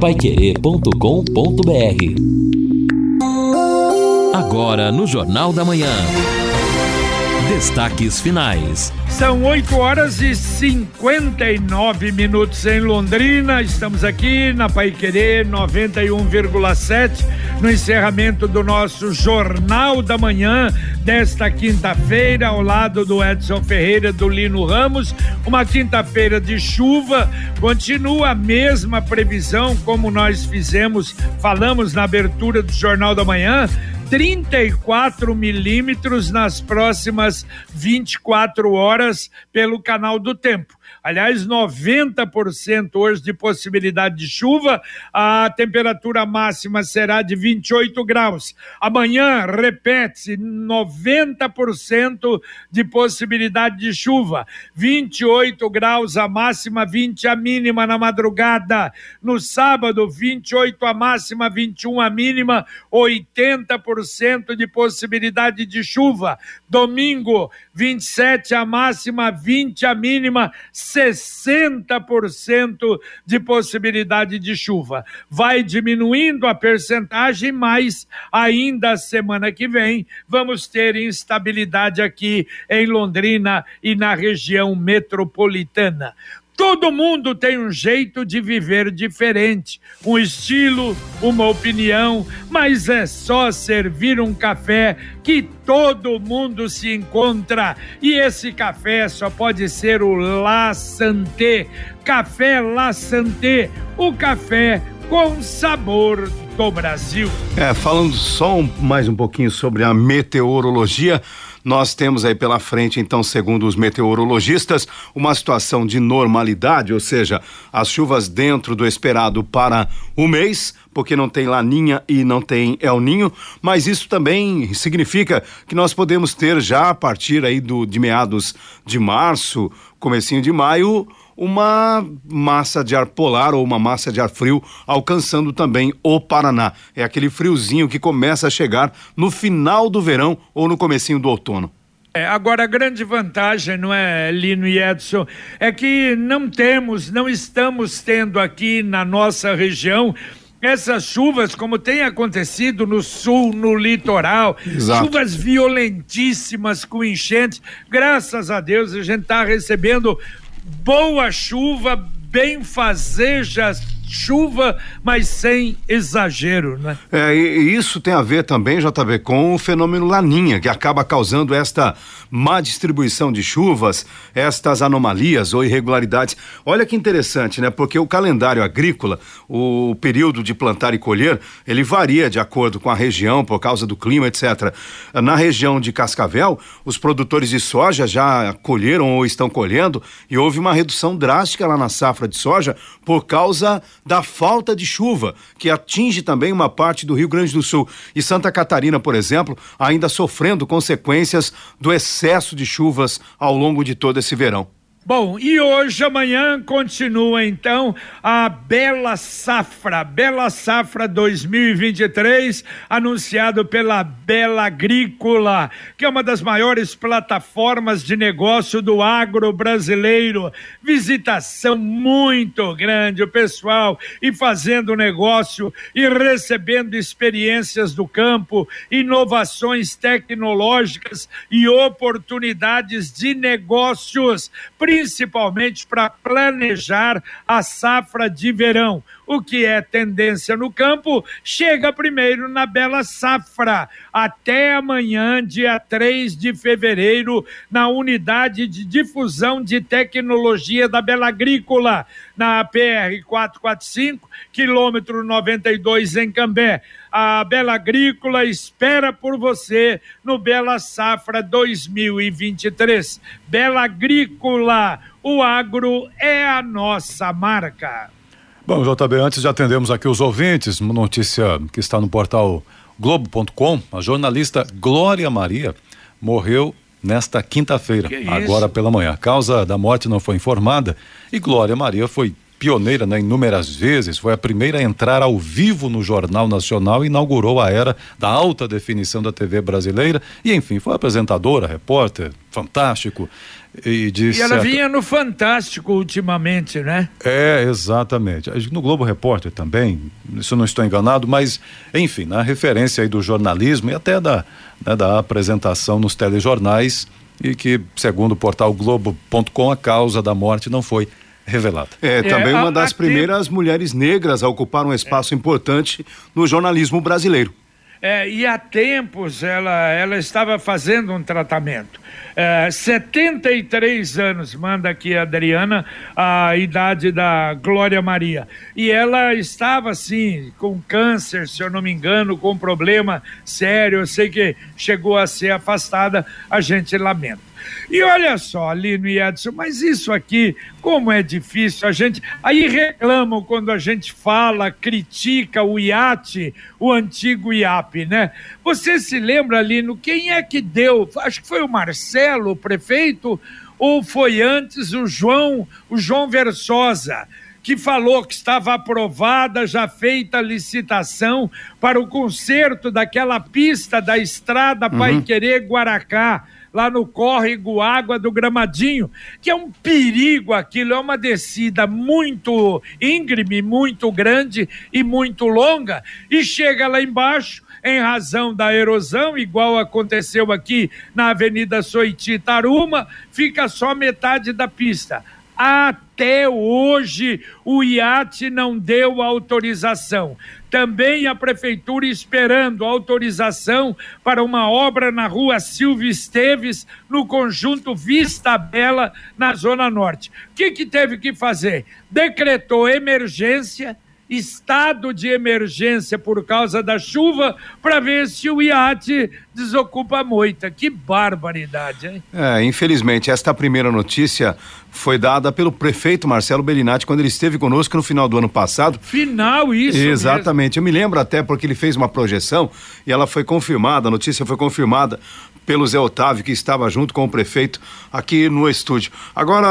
Paiquerê.com.br Agora no Jornal da Manhã. Destaques finais. São 8 horas e 59 minutos em Londrina. Estamos aqui na Pai Querer 91,7 no encerramento do nosso Jornal da Manhã desta quinta-feira, ao lado do Edson Ferreira do Lino Ramos. Uma quinta-feira de chuva. Continua a mesma previsão como nós fizemos, falamos na abertura do Jornal da Manhã 34 milímetros nas próximas 24 horas pelo canal do tempo. Aliás, 90% hoje de possibilidade de chuva. A temperatura máxima será de 28 graus. Amanhã, repete-se, 90% de possibilidade de chuva. 28 graus a máxima, 20 a mínima na madrugada. No sábado, 28 a máxima, 21 a mínima, 80% de possibilidade de chuva. Domingo, 27 a máxima, 20 a mínima, 60% de possibilidade de chuva. Vai diminuindo a percentagem, mas ainda semana que vem vamos ter instabilidade aqui em Londrina e na região metropolitana. Todo mundo tem um jeito de viver diferente, um estilo, uma opinião, mas é só servir um café que todo mundo se encontra. E esse café só pode ser o La Santé. Café La Santé, o café com sabor do Brasil. É, falando só um, mais um pouquinho sobre a meteorologia. Nós temos aí pela frente, então, segundo os meteorologistas, uma situação de normalidade, ou seja, as chuvas dentro do esperado para o mês, porque não tem laninha e não tem El Ninho, mas isso também significa que nós podemos ter já a partir aí do, de meados de março, comecinho de maio, uma massa de ar polar ou uma massa de ar frio alcançando também o Paraná. É aquele friozinho que começa a chegar no final do verão ou no comecinho do outono. É, agora, a grande vantagem, não é, Lino e Edson, é que não temos, não estamos tendo aqui na nossa região essas chuvas, como tem acontecido no sul, no litoral, Exato. chuvas violentíssimas com enchentes. Graças a Deus a gente está recebendo boa chuva, bem fazejas chuva, mas sem exagero, né? É, e, isso tem a ver também, JB, com o fenômeno Laninha, que acaba causando esta má distribuição de chuvas, estas anomalias ou irregularidades. Olha que interessante, né? Porque o calendário agrícola, o período de plantar e colher, ele varia de acordo com a região, por causa do clima, etc. Na região de Cascavel, os produtores de soja já colheram ou estão colhendo e houve uma redução drástica lá na safra de soja por causa da falta de chuva, que atinge também uma parte do Rio Grande do Sul. E Santa Catarina, por exemplo, ainda sofrendo consequências do excesso de chuvas ao longo de todo esse verão. Bom, e hoje, amanhã, continua então a Bela Safra, Bela Safra 2023, anunciado pela Bela Agrícola, que é uma das maiores plataformas de negócio do agro brasileiro. Visitação muito grande, o pessoal e fazendo negócio e recebendo experiências do campo, inovações tecnológicas e oportunidades de negócios principalmente para planejar a safra de verão. O que é tendência no campo chega primeiro na Bela Safra, até amanhã, dia 3 de fevereiro, na unidade de difusão de tecnologia da Bela Agrícola, na PR 445, quilômetro 92 em Cambé. A Bela Agrícola espera por você no Bela Safra 2023. Bela Agrícola, o agro é a nossa marca. Bom, JB, antes de atendermos aqui os ouvintes, uma notícia que está no portal Globo.com, a jornalista Glória Maria morreu nesta quinta-feira, agora pela manhã. A causa da morte não foi informada e Glória Maria foi pioneira né, inúmeras vezes, foi a primeira a entrar ao vivo no Jornal Nacional e inaugurou a era da alta definição da TV brasileira e, enfim, foi apresentadora, repórter, fantástico. E, de e ela vinha no Fantástico ultimamente, né? É, exatamente. No Globo Repórter também, se eu não estou enganado, mas, enfim, na referência aí do jornalismo e até da, né, da apresentação nos telejornais, e que, segundo o portal Globo.com, a causa da morte não foi revelada. É, também é, uma das primeiras mulheres negras a ocupar um espaço é. importante no jornalismo brasileiro. É, e há tempos ela, ela estava fazendo um tratamento. É, 73 anos, manda aqui a Adriana, a idade da Glória Maria. E ela estava, assim, com câncer, se eu não me engano, com problema sério. Eu sei que chegou a ser afastada, a gente lamenta. E olha só, Lino e Edson, mas isso aqui, como é difícil, a gente. Aí reclamam quando a gente fala, critica o IAT, o antigo IAP, né? Você se lembra, Lino, quem é que deu? Acho que foi o Marcelo, o prefeito, ou foi antes o João, o João Versosa? que falou que estava aprovada, já feita a licitação para o conserto daquela pista da estrada uhum. Pai Querer Guaracá lá no córrego Água do Gramadinho, que é um perigo aquilo, é uma descida muito íngreme, muito grande e muito longa, e chega lá embaixo, em razão da erosão, igual aconteceu aqui na Avenida Soiti Taruma, fica só metade da pista. Até hoje o IAT não deu autorização. Também a prefeitura esperando autorização para uma obra na rua Silvio Esteves, no conjunto Vista Bela, na Zona Norte. O que, que teve que fazer? Decretou emergência estado de emergência por causa da chuva para ver se o iate desocupa a moita. Que barbaridade, hein? É, infelizmente, esta primeira notícia foi dada pelo prefeito Marcelo Bellinati quando ele esteve conosco no final do ano passado. Final, isso. Exatamente. Mesmo. Eu me lembro até porque ele fez uma projeção e ela foi confirmada, a notícia foi confirmada pelo Zé Otávio, que estava junto com o prefeito aqui no estúdio. Agora,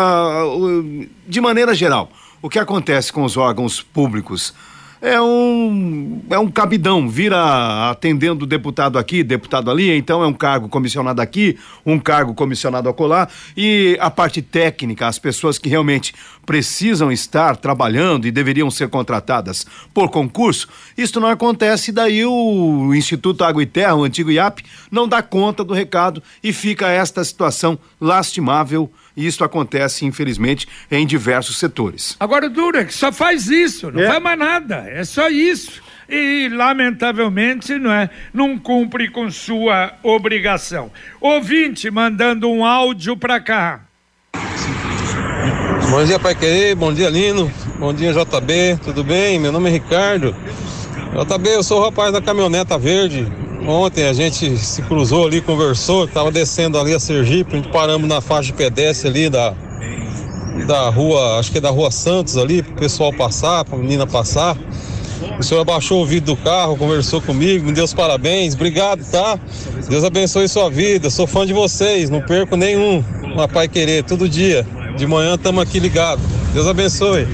de maneira geral, o que acontece com os órgãos públicos? é um, é um cabidão, vira atendendo deputado aqui, deputado ali, então é um cargo comissionado aqui, um cargo comissionado acolá, e a parte técnica, as pessoas que realmente precisam estar trabalhando e deveriam ser contratadas por concurso, isso não acontece, daí o Instituto Água e Terra, o antigo IAP, não dá conta do recado e fica esta situação lastimável e isso acontece, infelizmente, em diversos setores. Agora, o Durex só faz isso, não é. faz mais nada, é só isso. E, lamentavelmente, não é, não cumpre com sua obrigação. Ouvinte mandando um áudio para cá. Bom dia, Pai Querer, bom dia, Lino, bom dia, JB, tudo bem? Meu nome é Ricardo. JB, eu sou o rapaz da caminhoneta verde, Ontem a gente se cruzou ali, conversou, estava descendo ali a Sergipe, paramos na faixa de pedestre ali da, da rua, acho que é da rua Santos ali, para o pessoal passar, para a menina passar. O senhor abaixou o vidro do carro, conversou comigo, me deu os parabéns, obrigado, tá? Deus abençoe sua vida, sou fã de vocês, não perco nenhum. Uma Pai Querer, todo dia. De manhã estamos aqui ligados. Deus abençoe.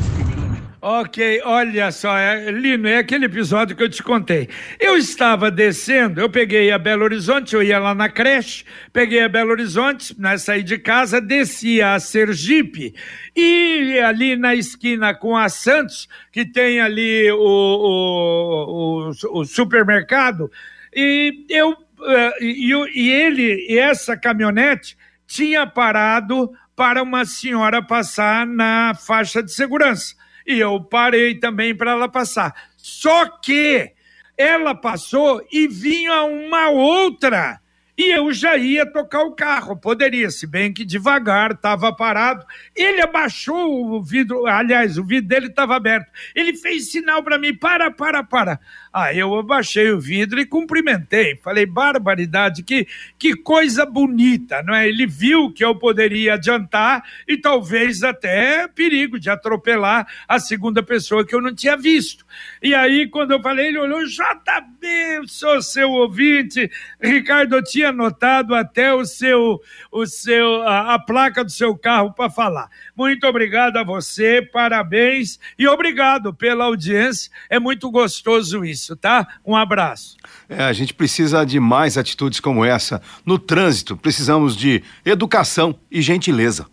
Ok, olha só, é, Lino, é aquele episódio que eu te contei. Eu estava descendo, eu peguei a Belo Horizonte, eu ia lá na creche, peguei a Belo Horizonte, né, saí de casa, desci a Sergipe e ali na esquina com a Santos, que tem ali o, o, o, o supermercado, e eu uh, e, e ele e essa caminhonete tinha parado para uma senhora passar na faixa de segurança e eu parei também para ela passar. Só que ela passou e vinha uma outra e eu já ia tocar o carro. Poderia, se bem que devagar, estava parado. Ele abaixou o vidro, aliás, o vidro dele estava aberto. Ele fez sinal para mim: para, para, para. Aí eu abaixei o vidro e cumprimentei. Falei, barbaridade, que, que coisa bonita, não é? Ele viu que eu poderia adiantar e talvez até perigo de atropelar a segunda pessoa que eu não tinha visto. E aí, quando eu falei, ele olhou, JB, sou seu ouvinte. Ricardo, eu tinha anotado até o seu, o seu, a, a placa do seu carro para falar. Muito obrigado a você, parabéns e obrigado pela audiência. É muito gostoso isso, tá? Um abraço. É, a gente precisa de mais atitudes como essa. No trânsito, precisamos de educação e gentileza.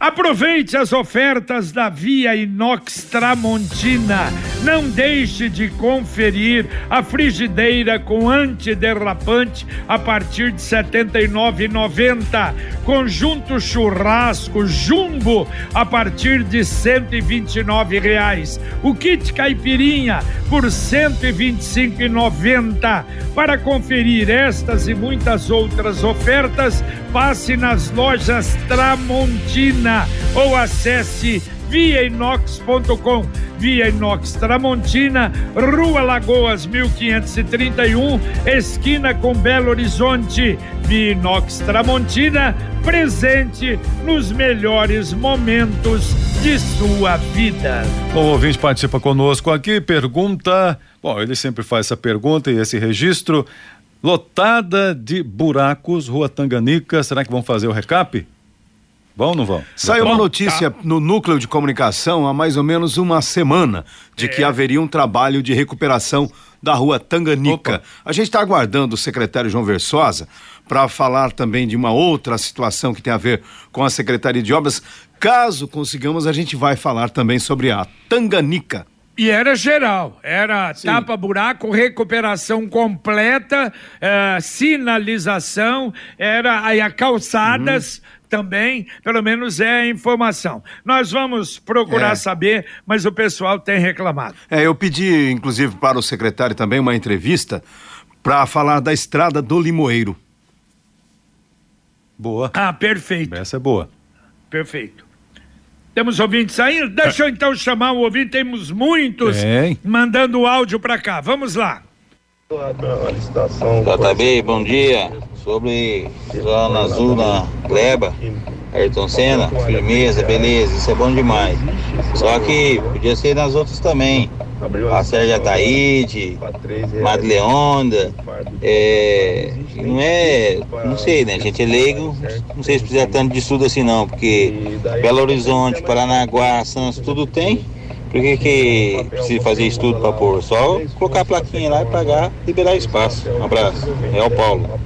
Aproveite as ofertas da Via Inox Tramontina. Não deixe de conferir a frigideira com antiderrapante a partir de R$ 79,90. Conjunto churrasco jumbo a partir de 129 reais. O kit caipirinha por R$ 125,90. Para conferir estas e muitas outras ofertas, passe nas lojas Tramontina ou acesse viainox.com. Via Inox Tramontina, Rua Lagoas 1531, esquina com Belo Horizonte. Via Inox Tramontina, presente nos melhores momentos de sua vida. O ouvinte participa conosco aqui, pergunta. Bom, ele sempre faz essa pergunta e esse registro. Lotada de buracos, Rua Tanganica. Será que vão fazer o recap? Vão ou não vão? Saiu uma notícia no núcleo de comunicação há mais ou menos uma semana de é. que haveria um trabalho de recuperação da rua Tanganica. Opa. A gente está aguardando o secretário João Versosa para falar também de uma outra situação que tem a ver com a Secretaria de Obras. Caso consigamos, a gente vai falar também sobre a Tanganica. E era geral, era tapa-buraco, recuperação completa, eh, sinalização, era aí a calçadas, uhum também, pelo menos é a informação. Nós vamos procurar é. saber, mas o pessoal tem reclamado. É, eu pedi, inclusive, para o secretário também uma entrevista para falar da estrada do Limoeiro. Boa. Ah, perfeito. Essa é boa. Perfeito. Temos ouvintes saindo? Deixa eu então chamar o ouvinte, temos muitos tem. mandando áudio para cá. Vamos lá. JB, bom dia sobre Zona Azul na Gleba, Ayrton Senna, firmeza, beleza, isso é bom demais. Só que podia ser nas outras também. A Sérgio Ataíde, Madre Leonda, é, não é, não sei, né? A gente é leigo, não sei se precisa tanto de estudo assim não, porque Belo Horizonte, Paranaguá, Santos, tudo tem. Por que, que precisa fazer estudo para pôr? Só colocar a plaquinha lá e pagar, liberar espaço. Um abraço. É o Paulo.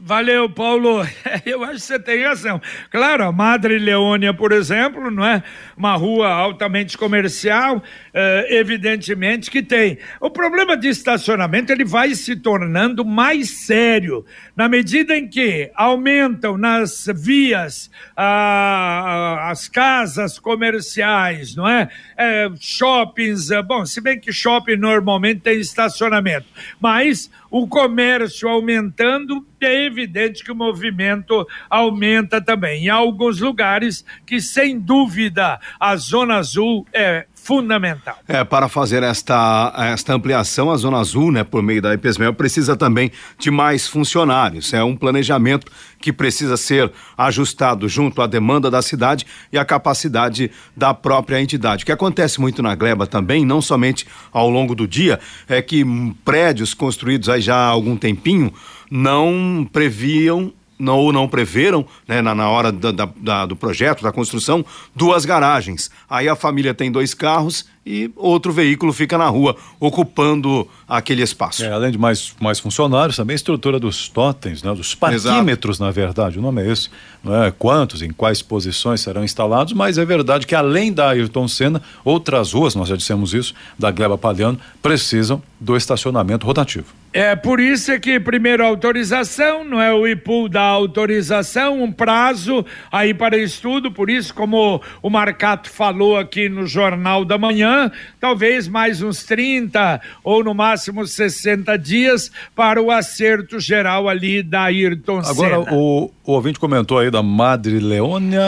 Valeu, Paulo. Eu acho que você tem razão. Claro, a Madre Leônia, por exemplo, não é uma rua altamente comercial, eh, evidentemente que tem. O problema de estacionamento ele vai se tornando mais sério na medida em que aumentam nas vias ah, as casas comerciais, não é? é shoppings, eh, bom, se bem que shopping normalmente tem estacionamento, mas o comércio aumentando, é evidente que o movimento aumenta também. Em alguns lugares que, sem dúvida, a Zona Azul é fundamental. É, para fazer esta, esta ampliação, a Zona Azul, né, por meio da IPESMEL, precisa também de mais funcionários. É um planejamento que precisa ser ajustado junto à demanda da cidade e à capacidade da própria entidade. O que acontece muito na Gleba também, não somente ao longo do dia, é que prédios construídos aí já há algum tempinho não previam não, ou não preveram, né, na, na hora da, da, da, do projeto, da construção, duas garagens. Aí a família tem dois carros e outro veículo fica na rua, ocupando aquele espaço. É, além de mais, mais funcionários, também a estrutura dos totens, né, dos parquímetros, Exato. na verdade, o nome é esse. Não é quantos, em quais posições serão instalados, mas é verdade que além da Ayrton Senna, outras ruas, nós já dissemos isso, da Gleba Palhano, precisam do estacionamento rotativo. É por isso é que primeiro autorização, não é o IPU da autorização, um prazo aí para estudo, por isso como o Marcato falou aqui no Jornal da Manhã, talvez mais uns 30 ou no máximo 60 dias para o acerto geral ali da Ayrton Agora, Senna. o, o ouvinte comentou aí da Madre Leônia,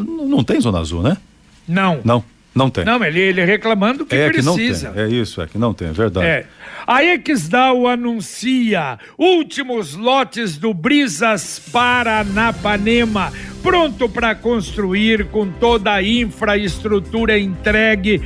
não tem Zona Azul, né? Não. Não. Não tem. Não, ele, ele reclamando que é precisa. Que não tem. É isso, é que não tem, é verdade. É. A Exdal anuncia últimos lotes do Brisas Paranapanema, pronto para construir com toda a infraestrutura entregue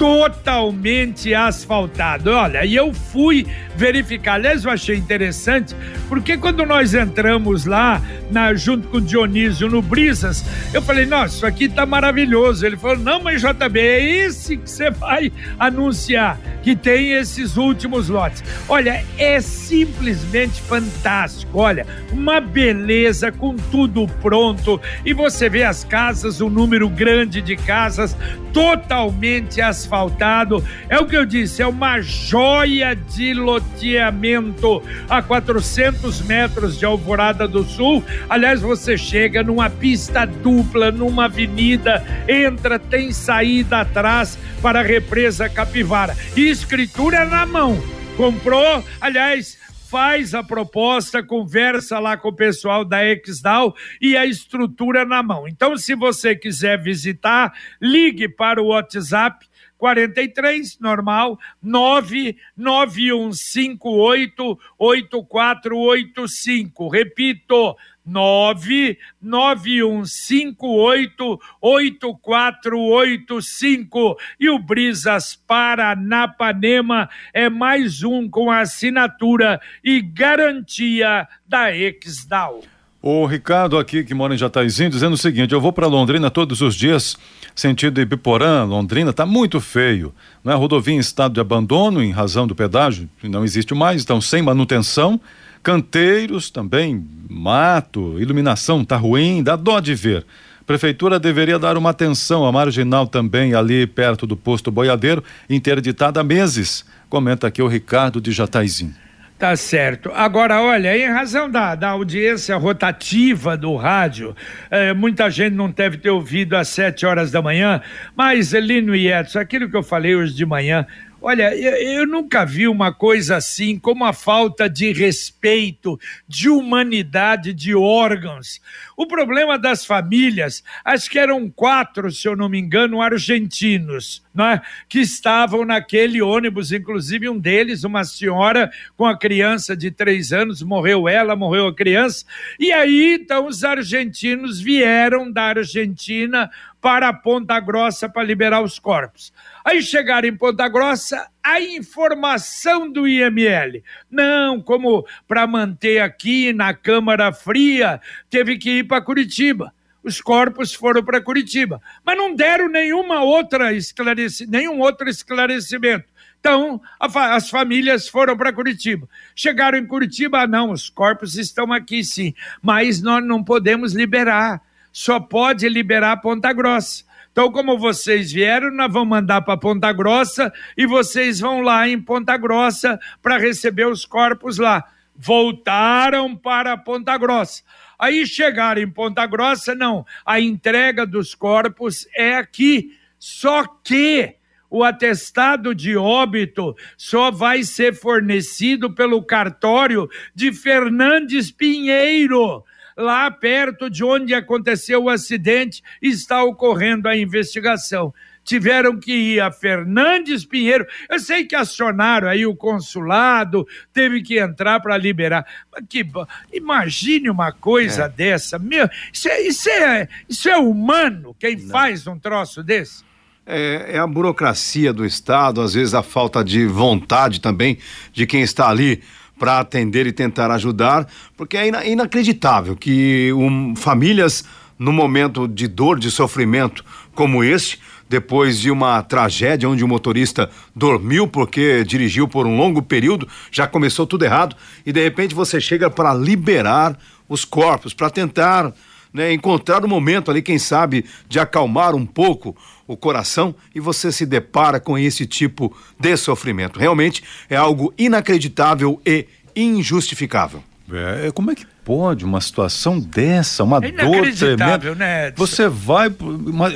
totalmente asfaltado. Olha, e eu fui verificar. Aliás, eu achei interessante, porque quando nós entramos lá, na, junto com o Dionísio no Brisas, eu falei, nossa, isso aqui tá maravilhoso. Ele falou, não, mas JB, é esse que você vai anunciar, que tem esses últimos lotes. Olha, é simplesmente fantástico. Olha, uma beleza com tudo pronto. E você vê as casas, um número grande de casas, totalmente asfaltado. É o que eu disse, é uma joia de loteamento a 400 metros de Alvorada do Sul. Aliás, você chega numa pista dupla, numa avenida, entra, tem saída atrás para a represa Capivara. E escritura na mão. Comprou, aliás, faz a proposta, conversa lá com o pessoal da Exdal e a estrutura na mão. Então, se você quiser visitar, ligue para o WhatsApp 43, normal, 99158 8485. Repito, 991588485 e o Brisas Paranapanema é mais um com assinatura e garantia da Exdal. O Ricardo aqui, que mora em Jataizinho, dizendo o seguinte: eu vou para Londrina todos os dias, sentido Ibiporã, Londrina, tá muito feio. Não é rodovia em estado de abandono, em razão do pedágio, não existe mais, então sem manutenção. Canteiros também, mato, iluminação tá ruim, dá dó de ver. Prefeitura deveria dar uma atenção à marginal também, ali perto do posto boiadeiro, interditada há meses. Comenta aqui o Ricardo de Jataizinho. Tá certo. Agora, olha, em razão da, da audiência rotativa do rádio, eh, muita gente não deve ter ouvido às sete horas da manhã, mas Lino e Edson, aquilo que eu falei hoje de manhã, Olha, eu, eu, nunca vi uma coisa assim, como a falta de respeito, de humanidade, de órgãos. O problema das famílias, acho que eram quatro, se eu não me engano, argentinos, né, que estavam naquele ônibus, inclusive um deles, uma senhora com a criança de três anos, morreu ela, morreu a criança. E aí, então, os argentinos vieram da Argentina para Ponta Grossa para liberar os corpos. Aí chegaram em Ponta Grossa, a informação do IML. Não, como para manter aqui na Câmara Fria, teve que ir para Curitiba. Os corpos foram para Curitiba, mas não deram nenhuma outra esclareci nenhum outro esclarecimento. Então, fa as famílias foram para Curitiba. Chegaram em Curitiba, ah, não, os corpos estão aqui sim, mas nós não podemos liberar. Só pode liberar Ponta Grossa. Então, como vocês vieram, nós vamos mandar para Ponta Grossa e vocês vão lá em Ponta Grossa para receber os corpos lá. Voltaram para Ponta Grossa. Aí chegaram em Ponta Grossa, não. A entrega dos corpos é aqui. Só que o atestado de óbito só vai ser fornecido pelo cartório de Fernandes Pinheiro lá perto de onde aconteceu o acidente, está ocorrendo a investigação. Tiveram que ir a Fernandes Pinheiro. Eu sei que acionaram aí o consulado, teve que entrar para liberar. Mas que imagine uma coisa é. dessa, meu, isso é, isso é, isso é humano quem Não. faz um troço desse? É, é, a burocracia do Estado, às vezes a falta de vontade também de quem está ali para atender e tentar ajudar, porque é ina inacreditável que um, famílias, no momento de dor, de sofrimento como este, depois de uma tragédia onde o motorista dormiu porque dirigiu por um longo período, já começou tudo errado, e de repente você chega para liberar os corpos, para tentar né, encontrar um momento ali, quem sabe, de acalmar um pouco o coração e você se depara com esse tipo de sofrimento. Realmente é algo inacreditável e injustificável. É, como é que pode uma situação dessa, uma é dor tremenda? Né, Você vai, uma,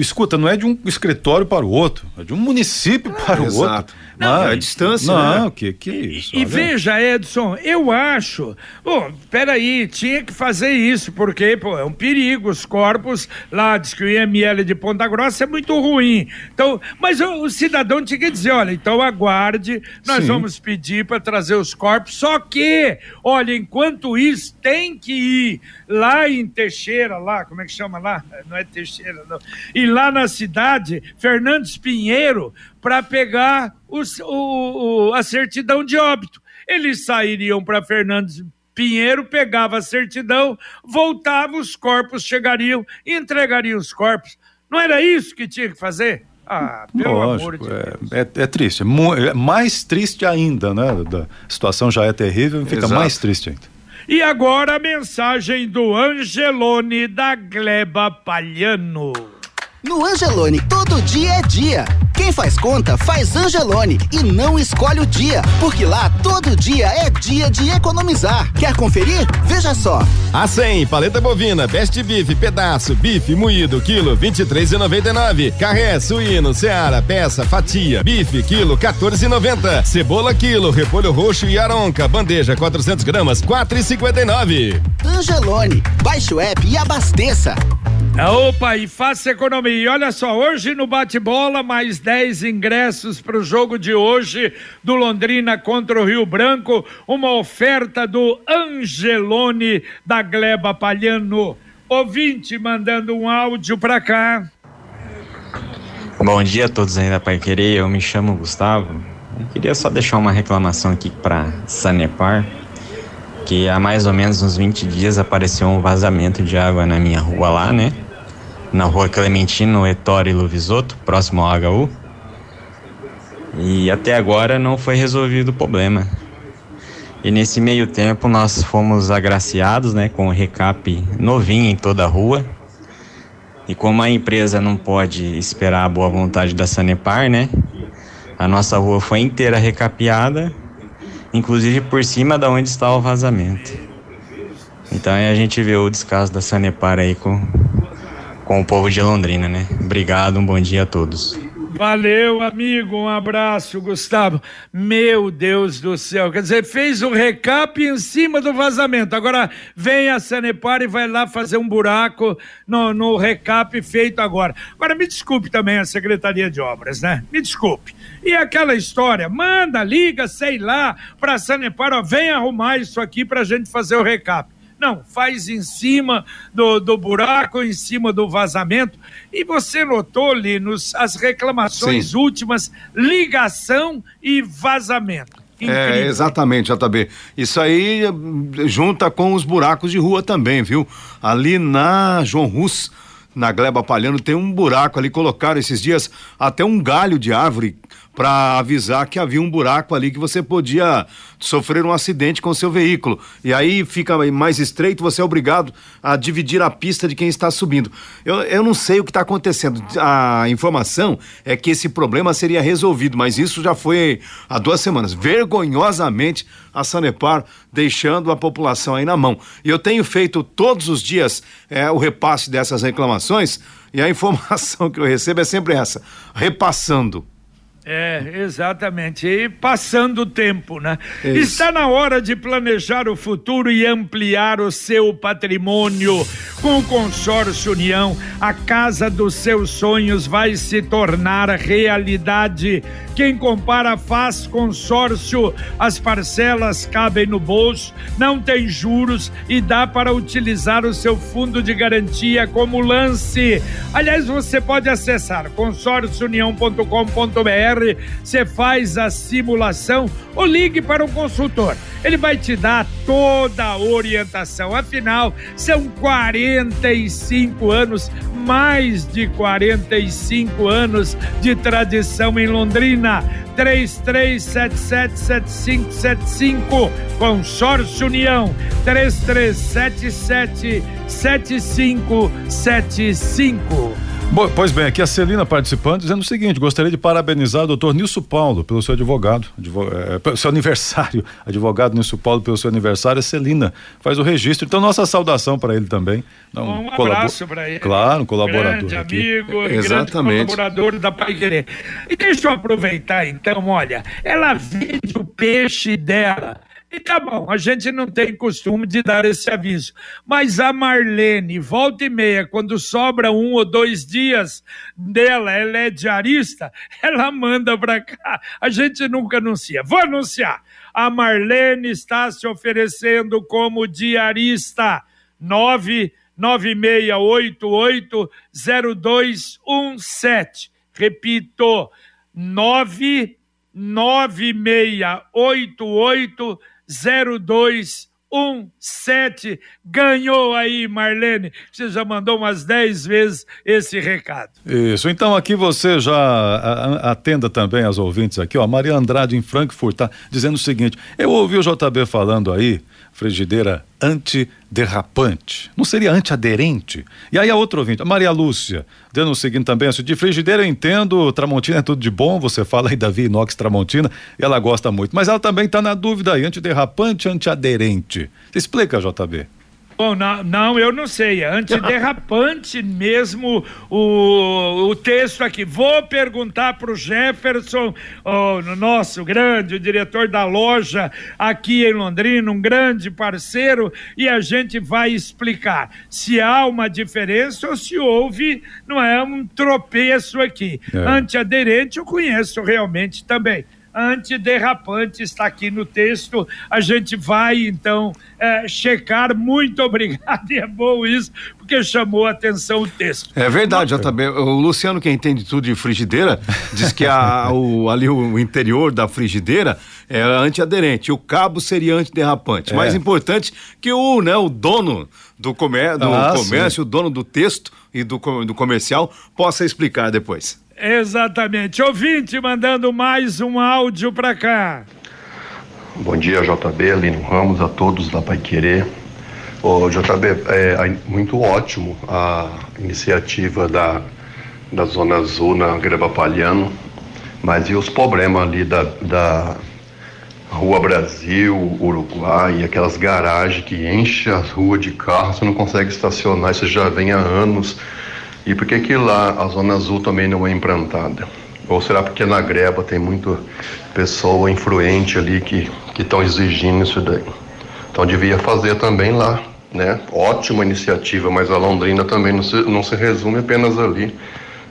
escuta, não é de um escritório para o outro, é de um município ah, para o exato. outro. Não, é a distância, não, né? que, que é isso? E, e veja, Edson, eu acho, bom, peraí, tinha que fazer isso, porque, pô, é um perigo, os corpos, lá diz que o IML de Ponta Grossa é muito ruim, então, mas o, o cidadão tinha que dizer, olha, então aguarde, nós Sim. vamos pedir para trazer os corpos, só que, olha, enquanto isso, tem que ir lá em Teixeira, lá, como é que chama lá? Não é Teixeira, não. E lá na cidade, Fernandes Pinheiro, para pegar os, o, o, a certidão de óbito. Eles sairiam para Fernandes Pinheiro, pegava a certidão, voltava, os corpos chegariam e entregariam os corpos. Não era isso que tinha que fazer? Ah, pelo Lógico, amor de Deus. É, é, é triste, é mais triste ainda, né? A situação já é terrível, fica Exato. mais triste ainda. E agora a mensagem do Angelone da Gleba Palhano. No Angelone, todo dia é dia. Quem faz conta faz Angelone e não escolhe o dia, porque lá todo dia é dia de economizar. Quer conferir? Veja só. A 100, paleta bovina, best beef, pedaço, bife moído, quilo 23,99. Carré, suíno, seara, peça, fatia, bife, quilo 14,90. Cebola, quilo, repolho roxo e aronca, bandeja 400 gramas, 4,59. Angelone, baixe o app e abasteça. Opa, e faça economia. E olha só, hoje no bate-bola, mais 10 ingressos para o jogo de hoje do Londrina contra o Rio Branco. Uma oferta do Angelone da Gleba Palhano. Ouvinte mandando um áudio para cá. Bom dia a todos aí da Pai Querer. Eu me chamo Gustavo. Eu queria só deixar uma reclamação aqui para Sanepar que há mais ou menos uns 20 dias apareceu um vazamento de água na minha rua lá, né? Na rua Clementino, Ettore Luvisoto, próximo ao HU. E até agora não foi resolvido o problema. E nesse meio tempo nós fomos agraciados, né, com o recap novinho em toda a rua. E como a empresa não pode esperar a boa vontade da Sanepar, né? A nossa rua foi inteira recapeada inclusive por cima da onde está o vazamento. Então a gente vê o descaso da Sanepar aí com, com o povo de Londrina, né? Obrigado, um bom dia a todos. Valeu, amigo, um abraço, Gustavo. Meu Deus do céu, quer dizer, fez um recap em cima do vazamento. Agora vem a Sanepar e vai lá fazer um buraco no, no recap feito agora. Agora me desculpe também a Secretaria de Obras, né? Me desculpe. E aquela história, manda, liga, sei lá, para a Sanepar, ó, vem arrumar isso aqui para a gente fazer o recap. Não, faz em cima do, do buraco, em cima do vazamento. E você notou, Linus, as reclamações Sim. últimas, ligação e vazamento. É, Incrível. É, exatamente, JB. Isso aí junta com os buracos de rua também, viu? Ali na João Rus, na Gleba Palhano, tem um buraco ali, colocaram esses dias até um galho de árvore para avisar que havia um buraco ali que você podia sofrer um acidente com seu veículo. E aí fica mais estreito, você é obrigado a dividir a pista de quem está subindo. Eu, eu não sei o que está acontecendo. A informação é que esse problema seria resolvido, mas isso já foi há duas semanas. Vergonhosamente, a Sanepar deixando a população aí na mão. E eu tenho feito todos os dias é, o repasse dessas reclamações e a informação que eu recebo é sempre essa: repassando. É, exatamente. E passando o tempo, né? É Está na hora de planejar o futuro e ampliar o seu patrimônio. Com o Consórcio União, a casa dos seus sonhos vai se tornar realidade. Quem compara faz consórcio, as parcelas cabem no bolso, não tem juros e dá para utilizar o seu fundo de garantia como lance. Aliás, você pode acessar consórciounião.com.br você faz a simulação ou ligue para o consultor. Ele vai te dar toda a orientação. Afinal, são 45 anos, mais de 45 anos de tradição em Londrina. 33777575 Consórcio União 3377 7575 Bom, pois bem, aqui a Celina participando, dizendo o seguinte: gostaria de parabenizar o doutor Nilson Paulo pelo seu advogado, advog, é, pelo seu aniversário. Advogado Nilson Paulo pelo seu aniversário. A Celina faz o registro. Então, nossa saudação para ele também. Um, um abraço para ele. Claro, um colaborador. Grande aqui. amigo, Exatamente. grande colaborador da Pai Querer. E deixa eu aproveitar então, olha, ela vende o peixe dela E tá bom, a gente não tem costume de dar esse aviso. Mas a Marlene, volta e meia, quando sobra um ou dois dias dela, ela é diarista, ela manda para cá. A gente nunca anuncia. Vou anunciar. A Marlene está se oferecendo como diarista. 996880217. Repito, 99688 0217. Ganhou aí, Marlene. Você já mandou umas 10 vezes esse recado. Isso. Então aqui você já atenda também aos ouvintes aqui, ó. Maria Andrade em Frankfurt tá dizendo o seguinte: eu ouvi o JB falando aí frigideira antiderrapante. Não seria antiaderente? E aí a outra ouvinte, a Maria Lúcia, dando o seguinte também, assim, de frigideira eu entendo, Tramontina é tudo de bom, você fala aí Davi Inox Tramontina, ela gosta muito, mas ela também está na dúvida aí, antiderrapante, antiaderente. Explica, JB. Bom, não, não, eu não sei. É antiderrapante mesmo o, o texto aqui. Vou perguntar para o Jefferson, o nosso grande, o diretor da loja aqui em Londrina, um grande parceiro, e a gente vai explicar se há uma diferença ou se houve, não é um tropeço aqui. É. Antiaderente eu conheço realmente também antiderrapante está aqui no texto. A gente vai então é, checar. Muito obrigado, e é bom isso, porque chamou a atenção o texto. É verdade, JB. O Luciano, que entende tudo de frigideira, diz que a, o, ali o interior da frigideira é antiaderente, o cabo seria antiderrapante. É. Mais importante que o, né, o dono do, comer, do ah, comércio, sim. o dono do texto e do, do comercial possa explicar depois. Exatamente. Ouvinte mandando mais um áudio para cá. Bom dia, JB, Lino Ramos, a todos da Pai Querer. Ô, JB, é muito ótimo a iniciativa da, da Zona Azul na Greba Palhano, mas e os problemas ali da, da Rua Brasil, Uruguai, aquelas garagens que enchem as ruas de carro, você não consegue estacionar, isso já vem há anos. E por que que lá a Zona Azul também não é implantada? Ou será porque na greba tem muita pessoa influente ali que estão exigindo isso daí? Então devia fazer também lá, né? Ótima iniciativa, mas a Londrina também não se, não se resume apenas ali,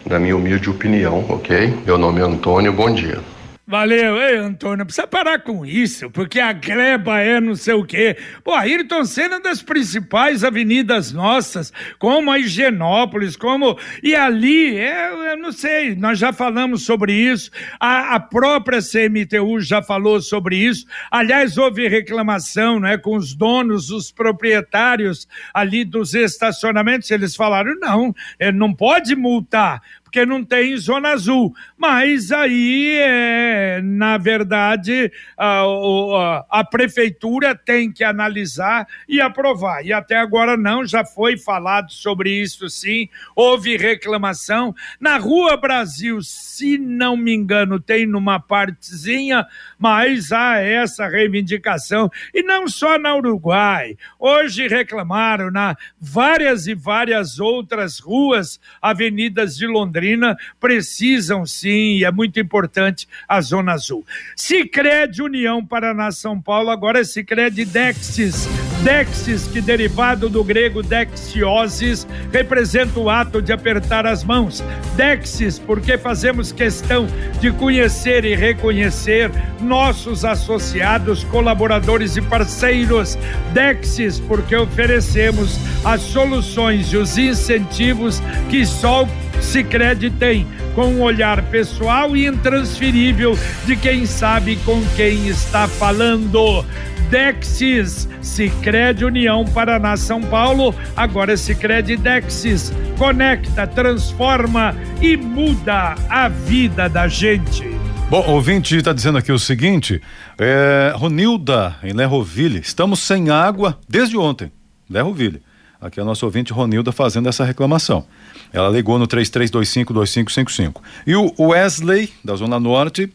na minha humilde opinião, ok? Meu nome é Antônio, bom dia. Valeu, ei, Antônio, precisa parar com isso, porque a greba é não sei o quê. Pô, Ayrton Senna é das principais avenidas nossas, como a Higienópolis, como. E ali, é, eu não sei, nós já falamos sobre isso, a, a própria CMTU já falou sobre isso. Aliás, houve reclamação né, com os donos, os proprietários ali dos estacionamentos, eles falaram: não, não pode multar, porque não tem zona azul. Mas aí, é, na verdade, a, a, a, prefeitura tem que analisar e aprovar. E até agora não, já foi falado sobre isso sim, houve reclamação. Na Rua Brasil, se não me engano, tem numa partezinha, mas há essa reivindicação. E não só na Uruguai. Hoje reclamaram na várias e várias outras ruas, avenidas de Londrina Londrina precisam sim, e é muito importante a Zona Azul. Sicredi União Paraná São Paulo, agora é Sicredi Dexis. Dexis, que derivado do grego dexiosis, representa o ato de apertar as mãos. Dexis, porque fazemos questão de conhecer e reconhecer nossos associados, colaboradores e parceiros. Dexis, porque oferecemos as soluções e os incentivos que só o Sicredi tem, com um olhar pessoal e intransferível de quem sabe com quem está falando. Dexis, Sicredi União Paraná São Paulo, agora é Sicredi Dexis, conecta, transforma e muda a vida da gente. Bom, ouvinte está dizendo aqui o seguinte, é, Ronilda, em Lerroville, estamos sem água desde ontem, Lerroville. Aqui é a nossa ouvinte Ronilda fazendo essa reclamação. Ela ligou no 33252555. E o Wesley, da Zona Norte,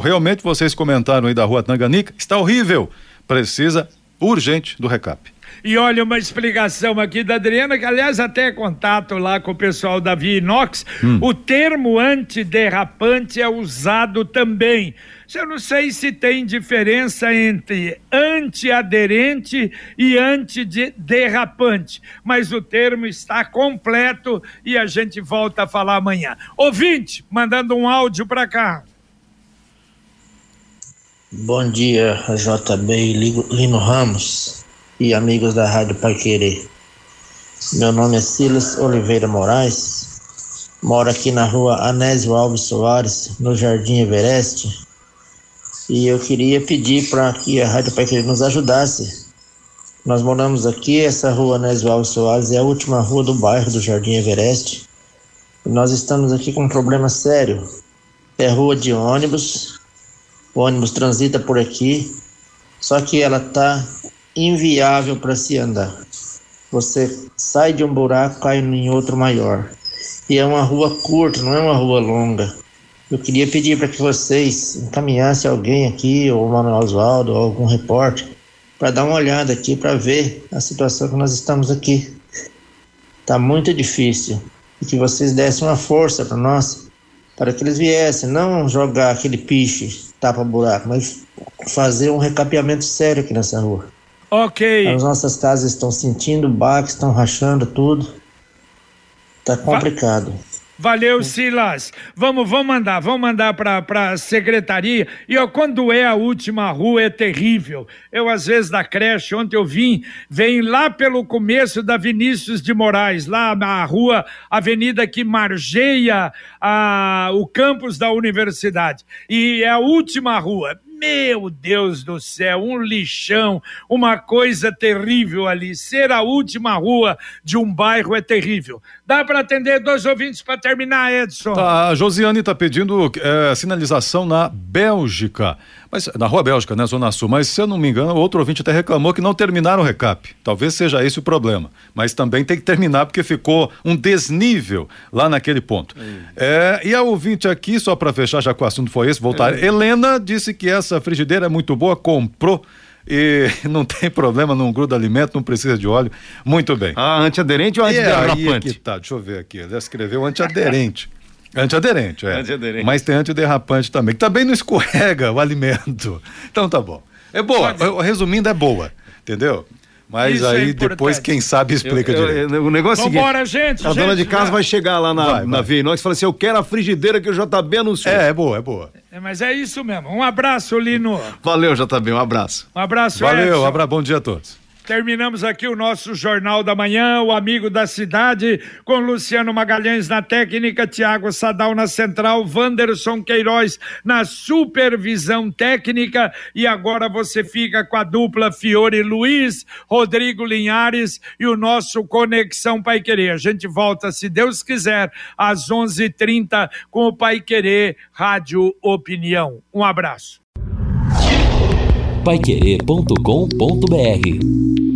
realmente vocês comentaram aí da rua Tanganica, está horrível. Precisa urgente do recap. E olha, uma explicação aqui da Adriana, que aliás até contato lá com o pessoal da Via Inox, hum. o termo antiderrapante é usado também. Eu não sei se tem diferença entre antiaderente e antiderrapante, mas o termo está completo e a gente volta a falar amanhã. Ouvinte, mandando um áudio para cá. Bom dia, JB Lino Ramos e amigos da Rádio Pai Querer. Meu nome é Silas Oliveira Moraes, moro aqui na rua Anésio Alves Soares, no Jardim Everest, e eu queria pedir para que a Rádio Pai Querer nos ajudasse. Nós moramos aqui, essa rua Anésio Alves Soares é a última rua do bairro do Jardim Everest, e nós estamos aqui com um problema sério. É rua de ônibus, o ônibus transita por aqui, só que ela está inviável para se andar. Você sai de um buraco, cai em outro maior. E é uma rua curta, não é uma rua longa. Eu queria pedir para que vocês encaminhassem alguém aqui, ou o Manuel Oswaldo, ou algum repórter, para dar uma olhada aqui, para ver a situação que nós estamos aqui. Está muito difícil. E que vocês dessem uma força para nós, para que eles viessem, não jogar aquele piche tapa-buraco, mas fazer um recapeamento sério aqui nessa rua. Ok. As nossas casas estão sentindo baques, estão rachando tudo. Tá complicado. Valeu, Silas. Vamos, vamos mandar, vamos mandar para a secretaria. E ó, quando é a última rua é terrível. Eu, às vezes, da creche, ontem eu vim, vem lá pelo começo da Vinícius de Moraes, lá na rua, avenida que margeia a, o campus da universidade. E é a última rua. Meu Deus do céu, um lixão, uma coisa terrível ali. Ser a última rua de um bairro é terrível. Dá para atender dois ouvintes para terminar, Edson? Tá, a Josiane está pedindo é, sinalização na Bélgica. Mas na Rua Bélgica, né, Zona Sul. Mas se eu não me engano, outro ouvinte até reclamou que não terminaram o recap. Talvez seja esse o problema. Mas também tem que terminar porque ficou um desnível lá naquele ponto. É, e a ouvinte aqui, só para fechar, já que o assunto foi esse, voltar. É. Helena disse que essa frigideira é muito boa, comprou e não tem problema, não gruda alimento, não precisa de óleo. Muito bem. Ah, antiaderente ou antiderrapante? É, aí tá, deixa eu ver aqui. Ele escreveu antiaderente. Antiaderente, é. Antiaderente. Mas tem antiderrapante também, que também não escorrega o alimento. Então tá bom. É boa, resumindo, é boa, entendeu? Mas Isso é aí é depois, quem sabe, explica eu, eu, direito. Eu, o negócio Vambora, é gente, A gente, dona de casa já. vai chegar lá na, vai, na vai. e fala assim: eu quero a frigideira que o JB anunciou. É, é boa, é boa. É, mas é isso mesmo. Um abraço, Lino. Valeu, JB, um abraço. Um abraço, Valeu, um abraço, bom dia a todos. Terminamos aqui o nosso Jornal da Manhã, o Amigo da Cidade, com Luciano Magalhães na técnica, Tiago Sadal na central, Wanderson Queiroz na supervisão técnica. E agora você fica com a dupla Fiore Luiz, Rodrigo Linhares e o nosso Conexão Pai Querer. A gente volta, se Deus quiser, às 11:30 h 30 com o Pai Querer Rádio Opinião. Um abraço paiquerê.com.br